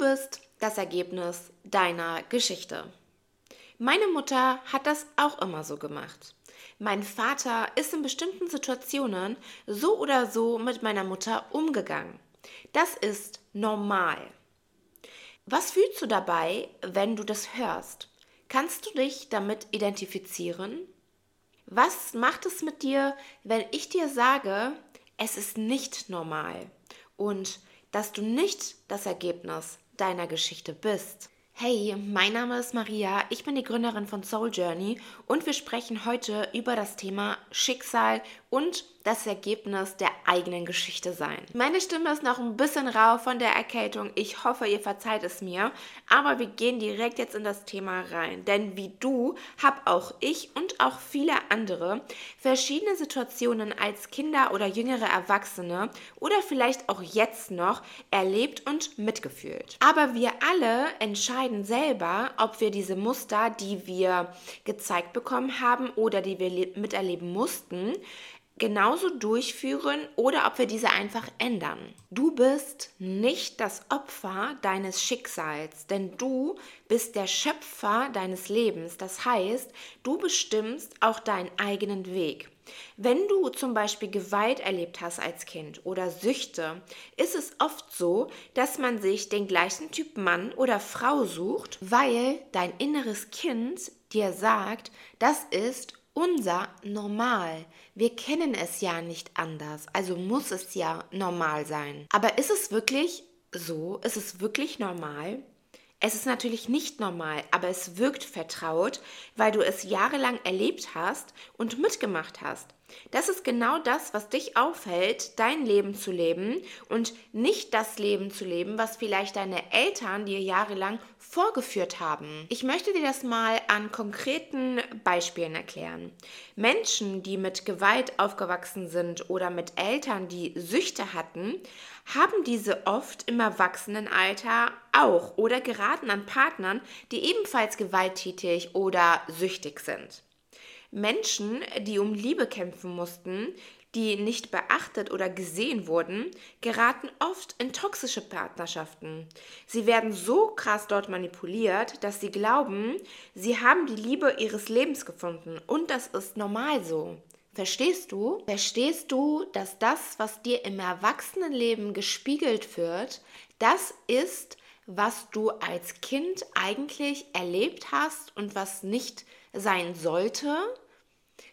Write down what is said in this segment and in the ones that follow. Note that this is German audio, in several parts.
bist das Ergebnis deiner Geschichte. Meine Mutter hat das auch immer so gemacht. Mein Vater ist in bestimmten Situationen so oder so mit meiner Mutter umgegangen. Das ist normal. Was fühlst du dabei, wenn du das hörst? Kannst du dich damit identifizieren? Was macht es mit dir, wenn ich dir sage, es ist nicht normal und dass du nicht das Ergebnis deiner Geschichte bist? Hey, mein Name ist Maria, ich bin die Gründerin von Soul Journey und wir sprechen heute über das Thema Schicksal und das Ergebnis der eigenen Geschichte sein. Meine Stimme ist noch ein bisschen rau von der Erkältung. Ich hoffe, ihr verzeiht es mir. Aber wir gehen direkt jetzt in das Thema rein. Denn wie du, habe auch ich und auch viele andere verschiedene Situationen als Kinder oder jüngere Erwachsene oder vielleicht auch jetzt noch erlebt und mitgefühlt. Aber wir alle entscheiden selber, ob wir diese Muster, die wir gezeigt bekommen haben oder die wir miterleben mussten, genauso durchführen oder ob wir diese einfach ändern. Du bist nicht das Opfer deines Schicksals, denn du bist der Schöpfer deines Lebens. Das heißt, du bestimmst auch deinen eigenen Weg. Wenn du zum Beispiel Gewalt erlebt hast als Kind oder Süchte, ist es oft so, dass man sich den gleichen Typ Mann oder Frau sucht, weil dein inneres Kind dir sagt, das ist unser Normal. Wir kennen es ja nicht anders, also muss es ja normal sein. Aber ist es wirklich so? Ist es wirklich normal? Es ist natürlich nicht normal, aber es wirkt vertraut, weil du es jahrelang erlebt hast und mitgemacht hast. Das ist genau das, was dich aufhält, dein Leben zu leben und nicht das Leben zu leben, was vielleicht deine Eltern dir jahrelang vorgeführt haben. Ich möchte dir das mal an konkreten Beispielen erklären. Menschen, die mit Gewalt aufgewachsen sind oder mit Eltern, die Süchte hatten, haben diese oft im Erwachsenenalter auch oder geraten an Partnern, die ebenfalls gewalttätig oder süchtig sind. Menschen, die um Liebe kämpfen mussten, die nicht beachtet oder gesehen wurden, geraten oft in toxische Partnerschaften. Sie werden so krass dort manipuliert, dass sie glauben, sie haben die Liebe ihres Lebens gefunden und das ist normal so. Verstehst du? Verstehst du, dass das, was dir im Erwachsenenleben gespiegelt wird, das ist, was du als Kind eigentlich erlebt hast und was nicht sein sollte?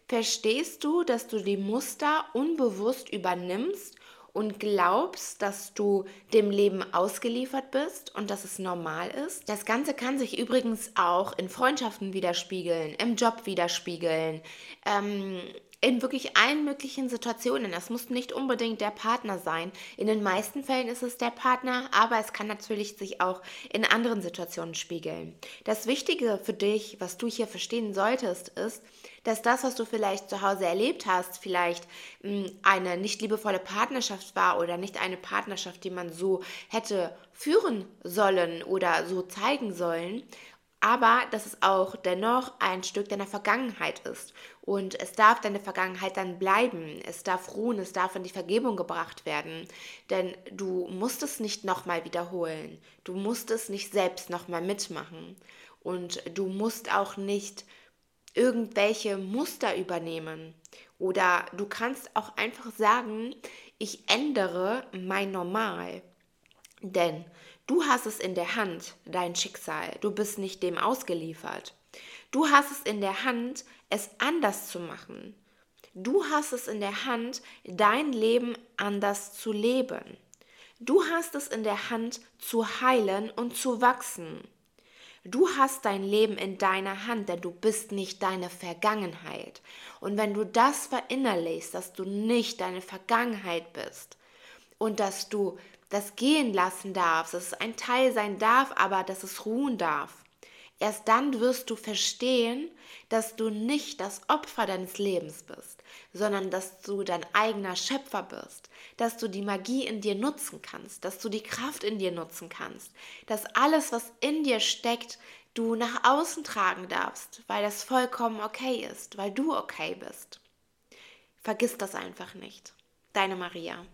Verstehst du, dass du die Muster unbewusst übernimmst und glaubst, dass du dem Leben ausgeliefert bist und dass es normal ist. Das Ganze kann sich übrigens auch in Freundschaften widerspiegeln, im Job widerspiegeln, ähm, in wirklich allen möglichen Situationen. Das muss nicht unbedingt der Partner sein. In den meisten Fällen ist es der Partner, aber es kann natürlich sich auch in anderen Situationen spiegeln. Das Wichtige für dich, was du hier verstehen solltest, ist, dass das, was du vielleicht zu Hause erlebt hast, vielleicht hm, eine nicht liebevolle Partnerschaft war oder nicht eine Partnerschaft, die man so hätte führen sollen oder so zeigen sollen aber dass es auch dennoch ein Stück deiner Vergangenheit ist. Und es darf deine Vergangenheit dann bleiben. Es darf ruhen, es darf in die Vergebung gebracht werden. Denn du musst es nicht nochmal wiederholen. Du musst es nicht selbst nochmal mitmachen. Und du musst auch nicht irgendwelche Muster übernehmen. Oder du kannst auch einfach sagen, ich ändere mein Normal. Denn du hast es in der Hand, dein Schicksal. Du bist nicht dem ausgeliefert. Du hast es in der Hand, es anders zu machen. Du hast es in der Hand, dein Leben anders zu leben. Du hast es in der Hand, zu heilen und zu wachsen. Du hast dein Leben in deiner Hand, denn du bist nicht deine Vergangenheit. Und wenn du das verinnerlichst, dass du nicht deine Vergangenheit bist und dass du das gehen lassen darfst, dass es ein Teil sein darf, aber dass es ruhen darf. Erst dann wirst du verstehen, dass du nicht das Opfer deines Lebens bist, sondern dass du dein eigener Schöpfer bist, dass du die Magie in dir nutzen kannst, dass du die Kraft in dir nutzen kannst, dass alles, was in dir steckt, du nach außen tragen darfst, weil das vollkommen okay ist, weil du okay bist. Vergiss das einfach nicht. Deine Maria.